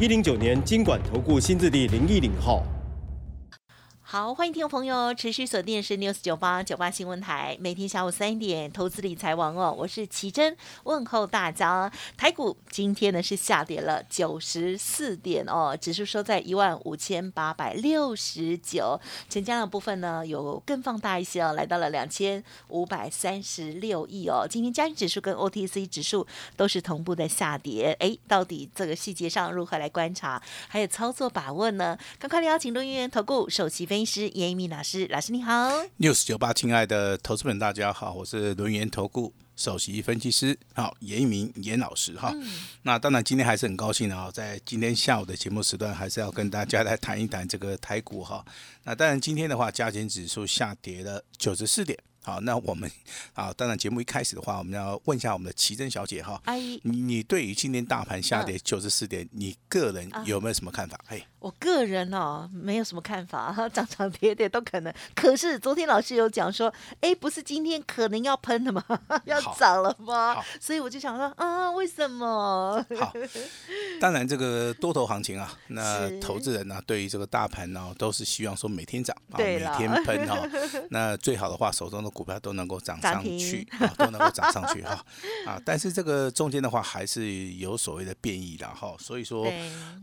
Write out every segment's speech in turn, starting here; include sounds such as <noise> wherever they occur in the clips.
一零九年经管投顾新字第零一零号。好，欢迎听众朋友持续锁定是 news 九八九八新闻台，每天下午三点投资理财王哦，我是奇珍，问候大家。台股今天呢是下跌了九十四点哦，指数收在一万五千八百六十九，成交量部分呢有更放大一些哦，来到了两千五百三十六亿哦。今天加权指数跟 OTC 指数都是同步的下跌，哎，到底这个细节上如何来观察，还有操作把握呢？赶快来邀请录音员投顾首席分。师严一鸣老师，老师你好，news 九八，亲爱的投资们，大家好，我是轮研投顾首席分析师，好，严一鸣严老师哈。那当然今天还是很高兴的啊，在今天下午的节目时段，还是要跟大家来谈一谈这个台股哈。那当然今天的话，加权指数下跌了九十四点。好，那我们啊，当然节目一开始的话，我们要问一下我们的奇珍小姐哈，阿姨，你你对于今天大盘下跌九十四点，你个人有没有什么看法？嘿，我个人哦，没有什么看法，<laughs> 涨涨跌跌都可能。可是昨天老师有讲说，哎，不是今天可能要喷的吗？<laughs> 要涨了吗？所以我就想说，啊，为什么？好，当然这个多头行情啊，那投资人呢，对于这个大盘呢，都是希望说每天涨啊，每天喷哈。<laughs> 那最好的话，手中的股票都能够涨上去啊，都能够涨上去哈啊！但是这个中间的话，还是有所谓的变异的哈。所以说，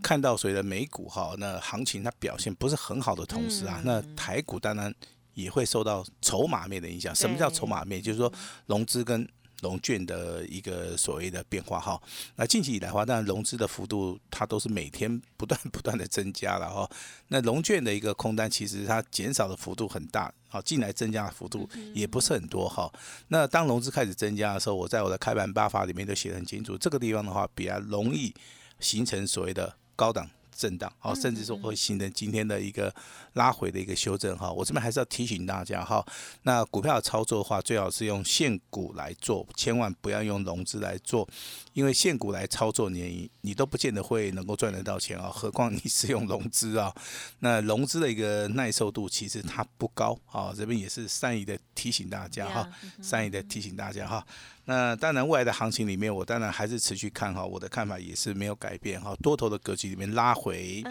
看到所谓的美股哈，那行情它表现不是很好的同时啊，那台股当然也会受到筹码面的影响。什么叫筹码面？就是说融资跟融券的一个所谓的变化哈，那近期以来的话，当然融资的幅度它都是每天不断不断的增加了哈。那融券的一个空单其实它减少的幅度很大，好进来增加的幅度也不是很多哈。那当融资开始增加的时候，我在我的开盘八法里面都写得很清楚，这个地方的话比较容易形成所谓的高档。震荡，好，甚至说会形成今天的一个拉回的一个修正，哈，我这边还是要提醒大家，哈，那股票的操作的话，最好是用现股来做，千万不要用融资来做，因为现股来操作，你你都不见得会能够赚得到钱啊，<laughs> 何况你是用融资啊，那融资的一个耐受度其实它不高，啊，这边也是善意的提醒大家，哈，善意的提醒大家，哈。那当然，未来的行情里面，我当然还是持续看好，我的看法也是没有改变哈。多头的格局里面拉回，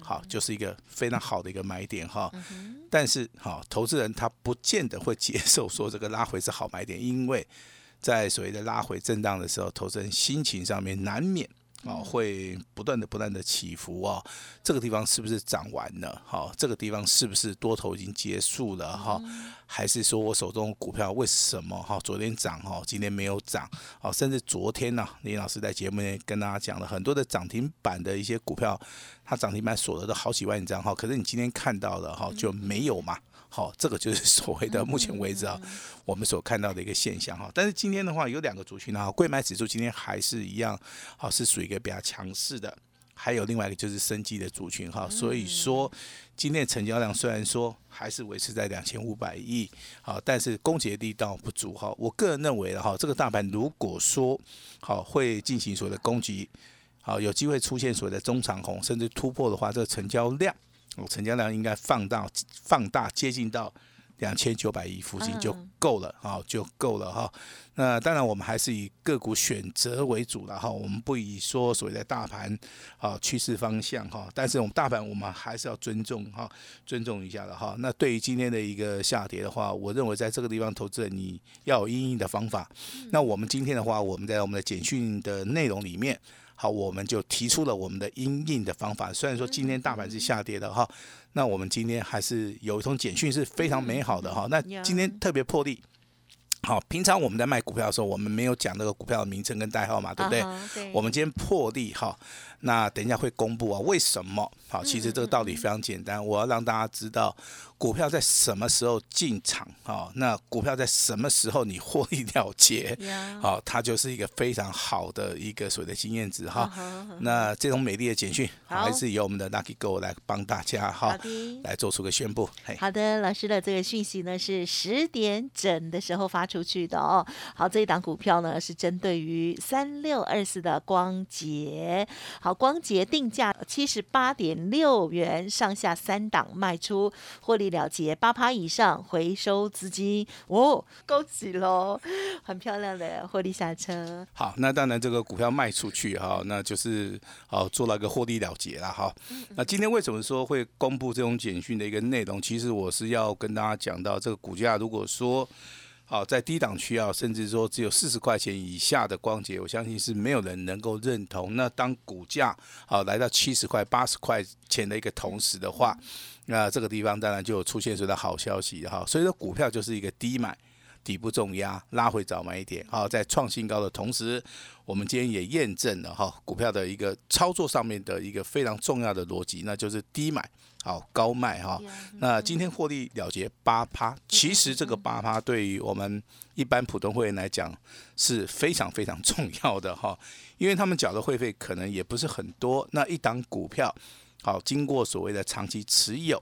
好，就是一个非常好的一个买点哈。但是，好，投资人他不见得会接受说这个拉回是好买点，因为在所谓的拉回震荡的时候，投资人心情上面难免。哦，会不断的、不断的起伏哦。这个地方是不是涨完了？好，这个地方是不是多头已经结束了？哈，还是说我手中股票为什么哈昨天涨哈，今天没有涨？哦，甚至昨天呢，林老师在节目内跟大家讲了很多的涨停板的一些股票，它涨停板锁了都好几万张哈，可是你今天看到了哈就没有嘛？好，这个就是 <laughs> 所谓的目前为止啊，我们所看到的一个现象哈。但是今天的话，有两个族群啊，贵买指数今天还是一样，好是属于一个比较强势的。还有另外一个就是生机的族群哈。所以说，今天成交量虽然说还是维持在两千五百亿，好，但是攻击力道不足哈。我个人认为的哈，这个大盘如果说好会进行所谓的攻击，好有机会出现所谓的中长红，甚至突破的话，这个成交量。成交量应该放到，放大接近到两千九百亿附近就够了，好就够了哈。那当然我们还是以个股选择为主了哈，我们不以说所谓的大盘啊趋势方向哈，但是我们大盘我们还是要尊重哈，尊重一下的哈。那对于今天的一个下跌的话，我认为在这个地方投资人你要有应应的方法。那我们今天的话，我们在我们的简讯的内容里面。好，我们就提出了我们的阴应的方法。虽然说今天大盘是下跌的哈，那我们今天还是有一通简讯是非常美好的哈。那今天特别破例，好，平常我们在卖股票的时候，我们没有讲那个股票的名称跟代号嘛，对不对？我们今天破例哈。那等一下会公布啊？为什么？好，其实这个道理非常简单，我要让大家知道股票在什么时候进场啊？那股票在什么时候你获利了结？好，它就是一个非常好的一个所谓的经验值哈。那这种美丽的简讯，还是由我们的 Lucky Go 来帮大家哈，来做出个宣布。好的，老师的这个讯息呢是十点整的时候发出去的哦。好，这一档股票呢是针对于三六二四的光捷。好，光捷定价七十八点六元，上下三档卖出，获利了结八趴以上，回收资金哦，恭喜喽，很漂亮的获利下车。好，那当然这个股票卖出去哈，那就是哦做了一个获利了结了哈。那今天为什么说会公布这种简讯的一个内容？其实我是要跟大家讲到，这个股价如果说。好，在低档区啊，甚至说只有四十块钱以下的光洁，我相信是没有人能够认同。那当股价好来到七十块、八十块钱的一个同时的话，那这个地方当然就有出现所谓的好消息哈。所以说，股票就是一个低买。底部重压拉回早买一点，好，在创新高的同时，我们今天也验证了哈股票的一个操作上面的一个非常重要的逻辑，那就是低买好高卖哈。那今天获利了结八趴，其实这个八趴对于我们一般普通会员来讲是非常非常重要的哈，因为他们缴的会费可能也不是很多，那一档股票。好，经过所谓的长期持有，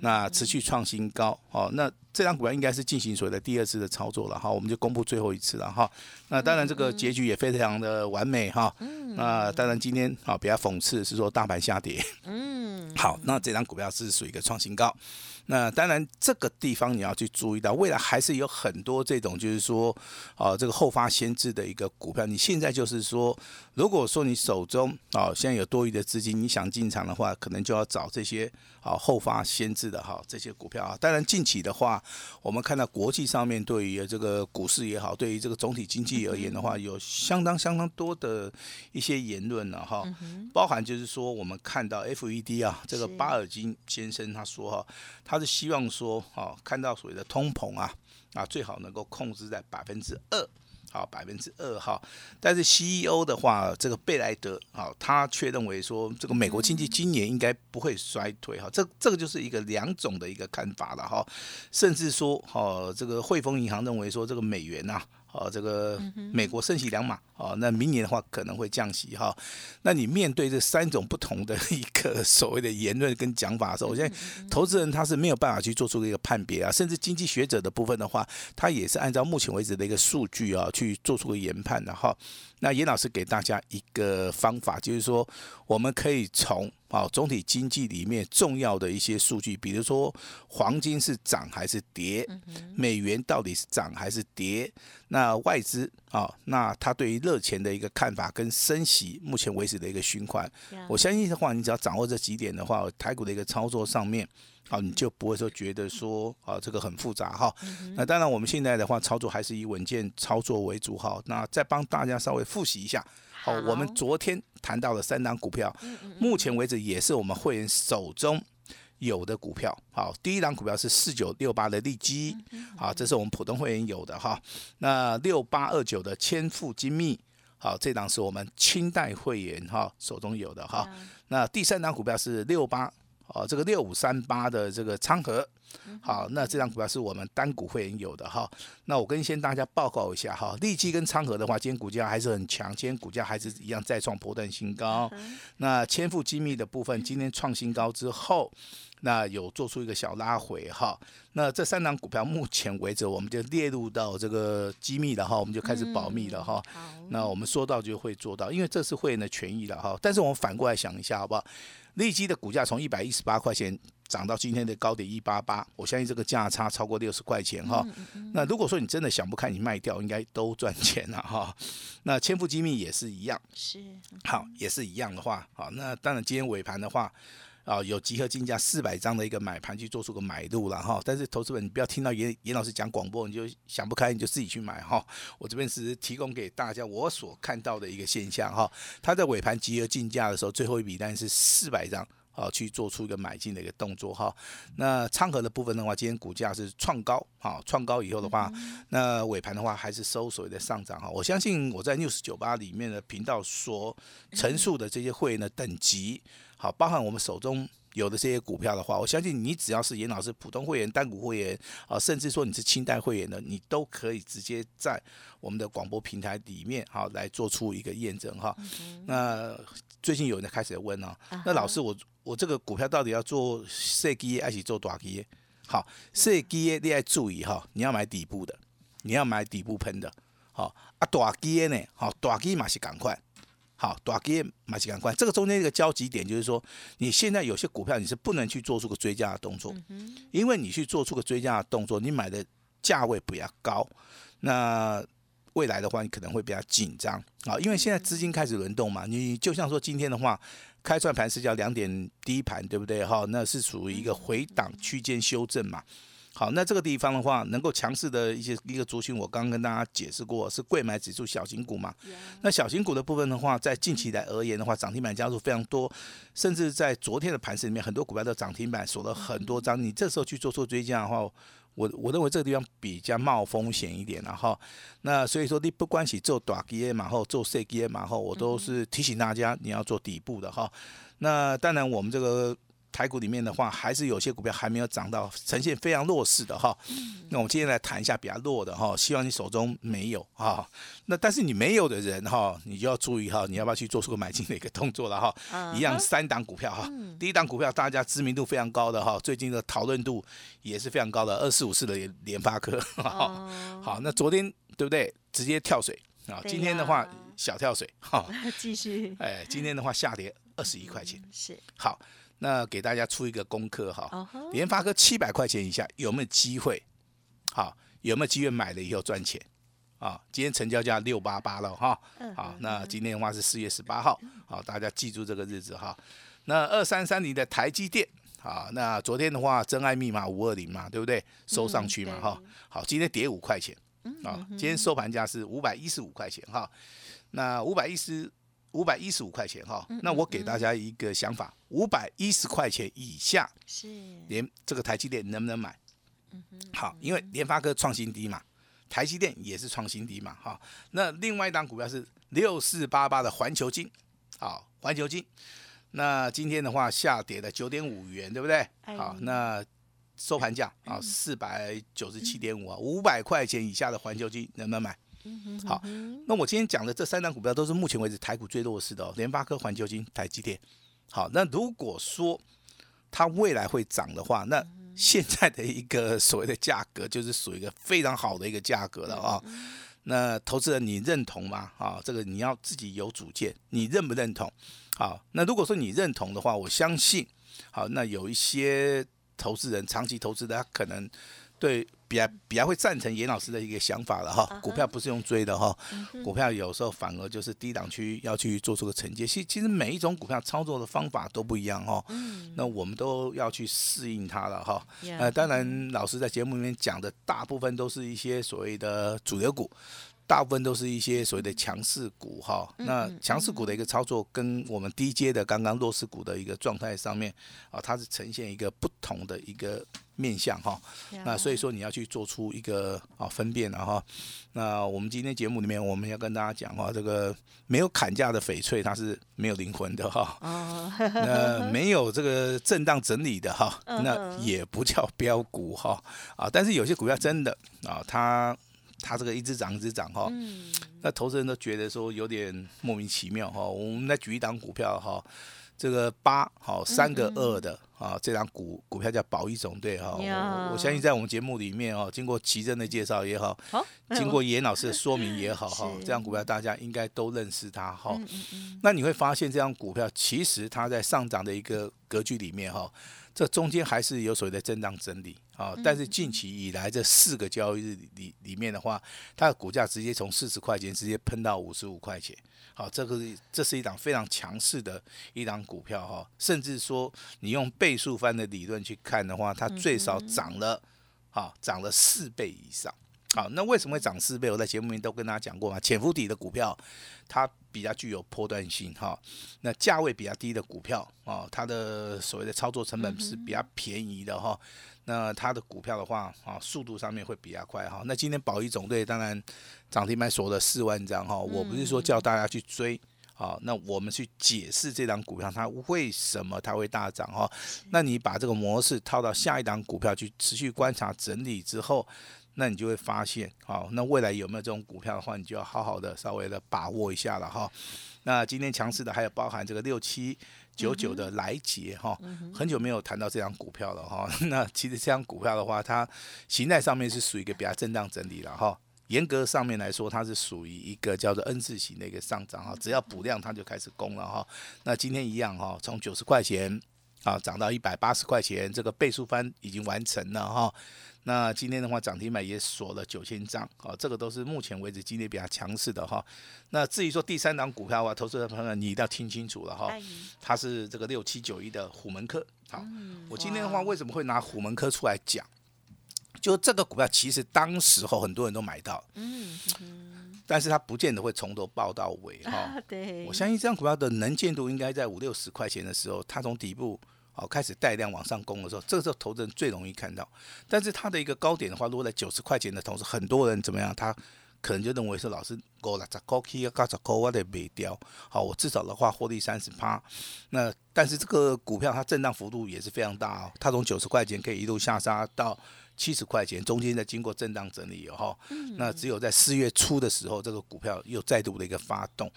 那持续创新高，哦，那这张股票应该是进行所谓的第二次的操作了哈，我们就公布最后一次了哈。那当然这个结局也非常的完美哈。那当然今天啊比较讽刺是说大盘下跌，嗯，<laughs> 好，那这张股票是属于一个创新高。那当然，这个地方你要去注意到，未来还是有很多这种，就是说，啊，这个后发先至的一个股票。你现在就是说，如果说你手中啊现在有多余的资金，你想进场的话，可能就要找这些啊后发先至的哈这些股票啊。当然，近期的话，我们看到国际上面对于这个股市也好，对于这个总体经济而言的话，有相当相当多的一些言论了哈，包含就是说，我们看到 FED 啊，这个巴尔金先生他说哈，他。是希望说，哈，看到所谓的通膨啊，啊，最好能够控制在百分之二，好，百分之二哈。但是 CEO 的话，这个贝莱德，啊，他却认为说，这个美国经济今年应该不会衰退，哈，这这个就是一个两种的一个看法了，哈。甚至说，哈，这个汇丰银行认为说，这个美元呐。哦，这个美国升息两码，哦，那明年的话可能会降息哈。那你面对这三种不同的一个所谓的言论跟讲法的时候，我现在投资人他是没有办法去做出一个判别啊，甚至经济学者的部分的话，他也是按照目前为止的一个数据啊去做出个研判的哈。那严老师给大家一个方法，就是说我们可以从啊总体经济里面重要的一些数据，比如说黄金是涨还是跌，美元到底是涨还是跌，那外资啊，那他对于热钱的一个看法跟升息目前为止的一个循环，我相信的话，你只要掌握这几点的话，台股的一个操作上面。好，你就不会说觉得说啊这个很复杂哈。那当然，我们现在的话操作还是以稳健操作为主哈。那再帮大家稍微复习一下。好，我们昨天谈到了三档股票，目前为止也是我们会员手中有的股票。好，第一档股票是四九六八的利基，好，这是我们普通会员有的哈。那六八二九的千富精密，好，这档是我们清代会员哈手中有的哈。那第三档股票是六八。哦，这个六五三八的这个昌河，好，那这张股票是我们单股会员有的哈。那我跟先大家报告一下哈，利基跟昌河的话，今天股价还是很强，今天股价还是一样再创波段新高。那千富精密的部分，今天创新高之后，那有做出一个小拉回哈。那这三档股票目前为止，我们就列入到这个机密了哈，我们就开始保密了哈。那我们说到就会做到，因为这是会员的权益了哈。但是我们反过来想一下好不好？利基的股价从一百一十八块钱涨到今天的高点一八八，我相信这个价差超过六十块钱哈。那如果说你真的想不开，你卖掉应该都赚钱了哈。<laughs> 那千富机密也是一样，是好也是一样的话，好那当然今天尾盘的话。啊，有集合竞价四百张的一个买盘去做出个买入了哈，但是投资本你不要听到严严老师讲广播你就想不开，你就自己去买哈。我这边是提供给大家我所看到的一个现象哈，他在尾盘集合竞价的时候，最后一笔单是四百张。好去做出一个买进的一个动作哈。那昌河的部分的话，今天股价是创高，啊创高以后的话，那尾盘的话还是收所谓的上涨哈。我相信我在 news 九八里面的频道所陈述的这些会员的等级，好，包含我们手中。有的这些股票的话，我相信你只要是严老师普通会员、单股会员啊，甚至说你是清代会员的，你都可以直接在我们的广播平台里面好来做出一个验证哈。那最近有人开始问哦，那老师我我这个股票到底要做设基还是做大基？好，设基你要注意哈，你要买底部的，你要买底部喷的，好啊，短基呢，好短基嘛是赶快。好，短期买几赶快，这个中间一个交集点就是说，你现在有些股票你是不能去做出个追加的动作，因为你去做出个追加的动作，你买的价位比较高，那未来的话你可能会比较紧张啊，因为现在资金开始轮动嘛，你就像说今天的话，开算盘是叫两点低盘，对不对？哈，那是属于一个回档区间修正嘛。好，那这个地方的话，能够强势的一些一个族群，我刚刚跟大家解释过，是贵买指数小型股嘛。那小型股的部分的话，在近期来而言的话，涨停板加速非常多，甚至在昨天的盘市里面，很多股票都涨停板锁了很多张。你这时候去做做追加的话，我我认为这个地方比较冒风险一点了哈。那所以说，你不关系做短基嘛，后做细基嘛，后我都是提醒大家你要做底部的哈。那当然，我们这个。台股里面的话，还是有些股票还没有涨到，呈现非常弱势的哈。那我们今天来谈一下比较弱的哈，希望你手中没有啊。那但是你没有的人哈，你就要注意哈，你要不要去做出个买进的一个动作了哈？一样三档股票哈，第一档股票大家知名度非常高的哈，最近的讨论度也是非常高的，二四五四的联联发科。<laughs> 好，那昨天对不对？直接跳水啊！今天的话小跳水哈，<laughs> 继续。哎，今天的话下跌二十一块钱。是好。那给大家出一个功课哈，联发科七百块钱以下有没有机会？好，有没有机会买了以后赚钱？啊，今天成交价六八八了哈。好，那今天的话是四月十八号，好，大家记住这个日子哈。那二三三零的台积电，啊，那昨天的话真爱密码五二零嘛，对不对？收上去嘛哈。好，今天跌五块钱，啊，今天收盘价是五百一十五块钱哈。那五百一十。五百一十五块钱哈，那我给大家一个想法，五百一十块钱以下是连这个台积电能不能买？好，因为联发科创新低嘛，台积电也是创新低嘛，哈。那另外一档股票是六四八八的环球金，好，环球金，那今天的话下跌了九点五元，对不对？好，那收盘价啊四百九十七点五啊，五百块钱以下的环球金能不能买？好，那我今天讲的这三档股票都是目前为止台股最弱势的哦，联发科、环球金、台积电。好，那如果说它未来会涨的话，那现在的一个所谓的价格就是属于一个非常好的一个价格了啊。那投资人你认同吗？啊，这个你要自己有主见，你认不认同？好，那如果说你认同的话，我相信，好，那有一些投资人长期投资的，他可能对。比较比较会赞成严老师的一个想法了哈，股票不是用追的哈，股票有时候反而就是低档区要去做出个承接。其其实每一种股票操作的方法都不一样哈，那我们都要去适应它了哈。呃，当然老师在节目里面讲的大部分都是一些所谓的主流股。大部分都是一些所谓的强势股哈，那强势股的一个操作跟我们低阶的刚刚弱势股的一个状态上面啊，它是呈现一个不同的一个面相哈。那所以说你要去做出一个啊分辨了哈。那我们今天节目里面我们要跟大家讲哈，这个没有砍价的翡翠它是没有灵魂的哈。<laughs> 那没有这个震荡整理的哈，那也不叫标股哈啊。但是有些股票真的啊，它。它这个一直涨一直涨哈，那投资人都觉得说有点莫名其妙哈。我们来举一档股票哈，这个八好三个二的啊，这档股股票叫宝益总队哈。我我相信在我们节目里面哦，经过奇珍的介绍也好，经过严老师的说明也好 <laughs> 哈，这张股票大家应该都认识它哈。那你会发现这张股票其实它在上涨的一个格局里面哈。这中间还是有所谓的震荡整理啊，但是近期以来这四个交易日里里面的话，它的股价直接从四十块钱直接喷到五十五块钱，好，这个这是一档非常强势的一档股票哈，甚至说你用倍数翻的理论去看的话，它最少涨了，好涨了四倍以上，好，那为什么会涨四倍？我在节目里面都跟大家讲过嘛，潜伏底的股票它比较具有波段性哈，那价位比较低的股票啊，它的所谓的操作成本是比较便宜的哈。那它的股票的话啊，速度上面会比较快哈。那今天宝一总队当然涨停板锁了四万张哈，我不是说叫大家去追。好，那我们去解释这张股票它为什么它会大涨哈？那你把这个模式套到下一档股票去持续观察整理之后，那你就会发现，好，那未来有没有这种股票的话，你就要好好的稍微的把握一下了哈。那今天强势的还有包含这个六七九九的来捷哈，很久没有谈到这张股票了哈。<laughs> 那其实这张股票的话，它形态上面是属于一个比较震荡整理了哈。严格上面来说，它是属于一个叫做 N 字形的一个上涨哈，只要补量它就开始攻了哈。那今天一样哈，从九十块钱啊涨到一百八十块钱，这个倍数翻已经完成了哈。那今天的话涨停板也锁了九千张啊，这个都是目前为止今天比较强势的哈。那至于说第三档股票啊，投资者朋友你一定要听清楚了哈，它是这个六七九一的虎门科。好，我今天的话为什么会拿虎门科出来讲？就这个股票，其实当时候很多人都买到，嗯，但是它不见得会从头报到尾哈。对，我相信这张股票的能见度应该在五六十块钱的时候，它从底部哦开始带量往上攻的时候，这个时候投资人最容易看到。但是它的一个高点的话，落在九十块钱的同时，很多人怎么样？他可能就认为是老师高了，十高 K 高十高我得卖掉。好，我至少的话获利三十趴。那但是这个股票它震荡幅度也是非常大哦，它从九十块钱可以一路下杀到。七十块钱，中间在经过震荡整理以后，那只有在四月初的时候，这个股票又再度的一个发动。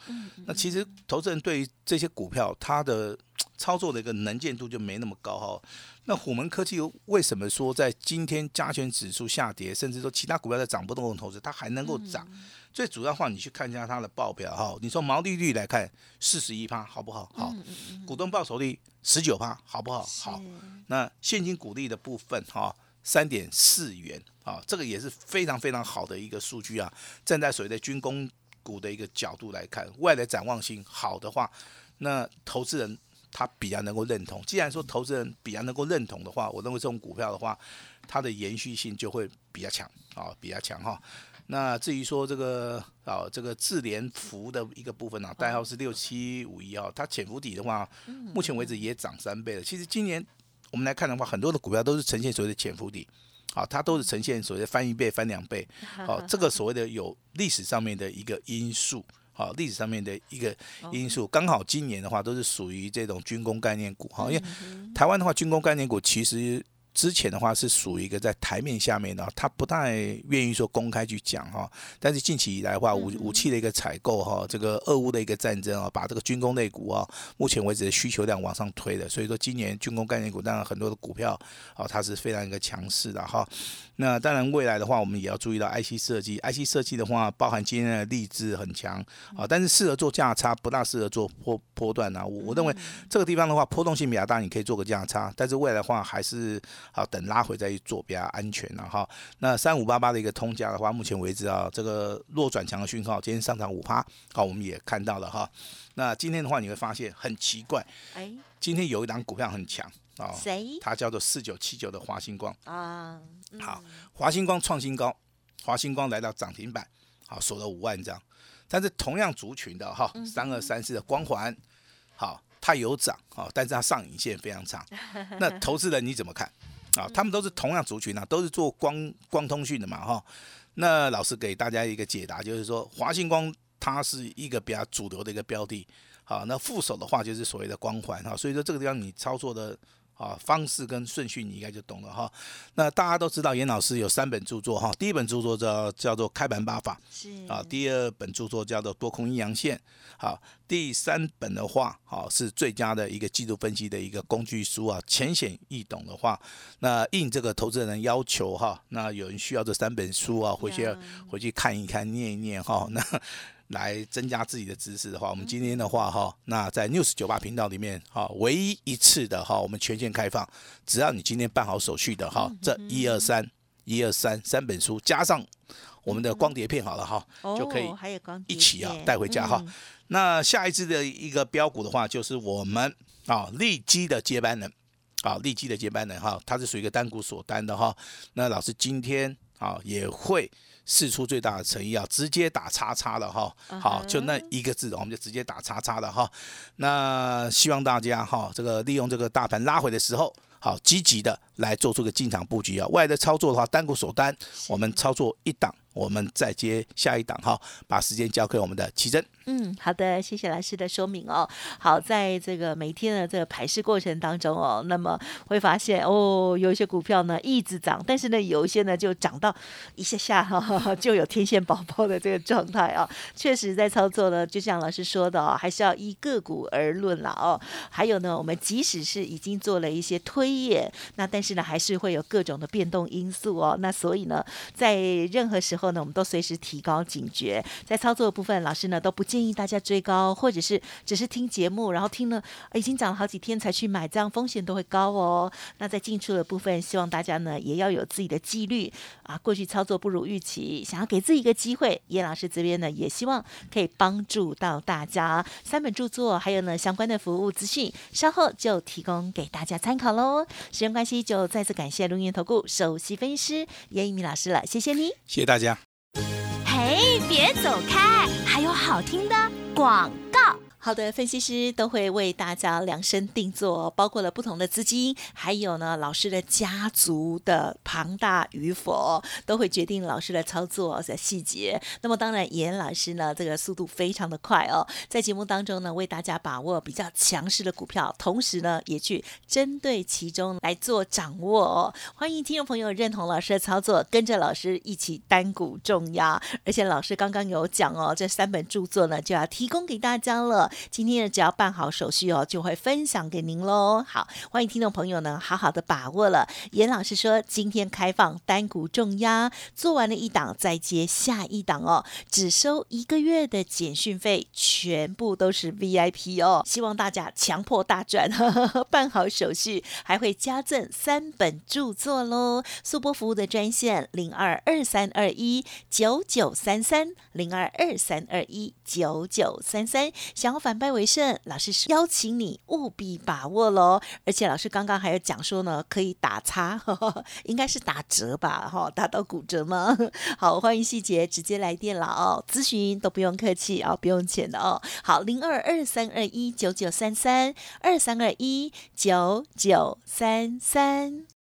那其实投资人对于这些股票，它的操作的一个能见度就没那么高哈。那虎门科技为什么说在今天加权指数下跌，甚至说其他股票在涨不动的同时，它还能够涨？最主要的话，你去看一下它的报表哈。你说毛利率来看，四十一趴好不好？好。股东报酬率十九趴好不好？好。那现金股利的部分哈。三点四元啊，这个也是非常非常好的一个数据啊。站在所谓的军工股的一个角度来看，未来展望性好的话，那投资人他比较能够认同。既然说投资人比较能够认同的话，我认为这种股票的话，它的延续性就会比较强啊，比较强哈。那至于说这个啊，这个智联福的一个部分呢，代号是六七五一啊，它潜伏底的话，目前为止也涨三倍了。其实今年。我们来看的话，很多的股票都是呈现所谓的潜伏底，好，它都是呈现所谓的翻一倍、翻两倍，好，<laughs> 这个所谓的有历史上面的一个因素，好，历史上面的一个因素，刚好今年的话都是属于这种军工概念股，哈，因为台湾的话，军工概念股其实。之前的话是属于一个在台面下面的，他不太愿意说公开去讲哈。但是近期以来的话，武武器的一个采购哈，这个俄乌的一个战争啊，把这个军工类股啊，目前为止的需求量往上推的。所以说今年军工概念股当然很多的股票啊，它是非常一个强势的哈。那当然未来的话，我们也要注意到 IC 设计，IC 设计的话，包含今天的励志很强啊，但是适合做价差，不大适合做波波段啊。我我认为这个地方的话，波动性比较大，你可以做个价差，但是未来的话还是。好，等拉回再去做比较安全了哈。那三五八八的一个通价的话，目前为止啊，这个弱转强的讯号，今天上涨五趴，好，我们也看到了哈。那今天的话，你会发现很奇怪，哎，今天有一档股票很强啊，谁？它叫做四九七九的华星光啊。好，华星光创新高，华星光来到涨停板，好，锁了五万张。但是同样族群的哈，三二三四的光环，好。它有涨啊，但是它上影线非常长。<laughs> 那投资人你怎么看啊？他们都是同样族群啊，都是做光光通讯的嘛哈。那老师给大家一个解答，就是说华星光它是一个比较主流的一个标的。好，那副手的话就是所谓的光环哈。所以说这个地方你操作的。啊，方式跟顺序你应该就懂了哈。那大家都知道，严老师有三本著作哈。第一本著作叫叫做《开盘八法》，是啊。第二本著作叫做《多空阴阳线》，好。第三本的话，好是最佳的一个季度分析的一个工具书啊，浅显易懂的话，那应这个投资人要求哈，那有人需要这三本书啊，回去回去看一看，念一念哈，那。来增加自己的知识的话，我们今天的话哈，那在 News 九八频道里面哈，唯一一次的哈，我们全线开放，只要你今天办好手续的哈，这一二三一二三三本书加上我们的光碟片好了哈，就可以一起啊带回家哈。那下一次的一个标股的话，就是我们啊利基的接班人啊利基的接班人哈，他是属于一个单股锁单的哈。那老师今天啊也会。试出最大的诚意啊，直接打叉叉了哈。好，就那一个字，我们就直接打叉叉了哈。那希望大家哈，这个利用这个大盘拉回的时候，好积极的来做出个进场布局啊。外的操作的话，单股首单，我们操作一档。我们再接下一档哈，把时间交给我们的奇珍。嗯，好的，谢谢老师的说明哦。好，在这个每天的这个排试过程当中哦，那么会发现哦，有一些股票呢一直涨，但是呢有一些呢就涨到一下下哈 <laughs> 就有天线宝宝的这个状态哦。确实，在操作呢，就像老师说的哦，还是要依个股而论了哦。还有呢，我们即使是已经做了一些推演，那但是呢还是会有各种的变动因素哦。那所以呢，在任何时候。呢，我们都随时提高警觉，在操作部分，老师呢都不建议大家追高，或者是只是听节目，然后听了已经涨了好几天才去买，这样风险都会高哦。那在进出的部分，希望大家呢也要有自己的纪律啊。过去操作不如预期，想要给自己一个机会，叶老师这边呢也希望可以帮助到大家。三本著作还有呢相关的服务资讯，稍后就提供给大家参考喽。时间关系，就再次感谢龙岩投顾首席分析师叶一鸣老师了，谢谢你，谢谢大家。嘿，别走开！还有好听的广告。好的，分析师都会为大家量身定做，包括了不同的资金，还有呢老师的家族的庞大与否，都会决定老师的操作的细节。那么当然，严老师呢这个速度非常的快哦，在节目当中呢为大家把握比较强势的股票，同时呢也去针对其中来做掌握哦。欢迎听众朋友认同老师的操作，跟着老师一起单股重压。而且老师刚刚有讲哦，这三本著作呢就要提供给大家了。今天呢，只要办好手续哦，就会分享给您喽。好，欢迎听众朋友呢，好好的把握了。严老师说，今天开放单股重压，做完了一档再接下一档哦，只收一个月的简讯费，全部都是 VIP 哦。希望大家强迫大赚，<laughs> 办好手续还会加赠三本著作喽。速播服务的专线零二二三二一九九三三零二二三二一九九三三，想要反败为胜，老师邀请你务必把握喽！而且老师刚刚还有讲说呢，可以打叉，<laughs> 应该是打折吧？哈，打到骨折吗？<laughs> 好，欢迎细节直接来电了哦，咨询都不用客气啊，不用钱的哦。好，零二二三二一九九三三二三二一九九三三。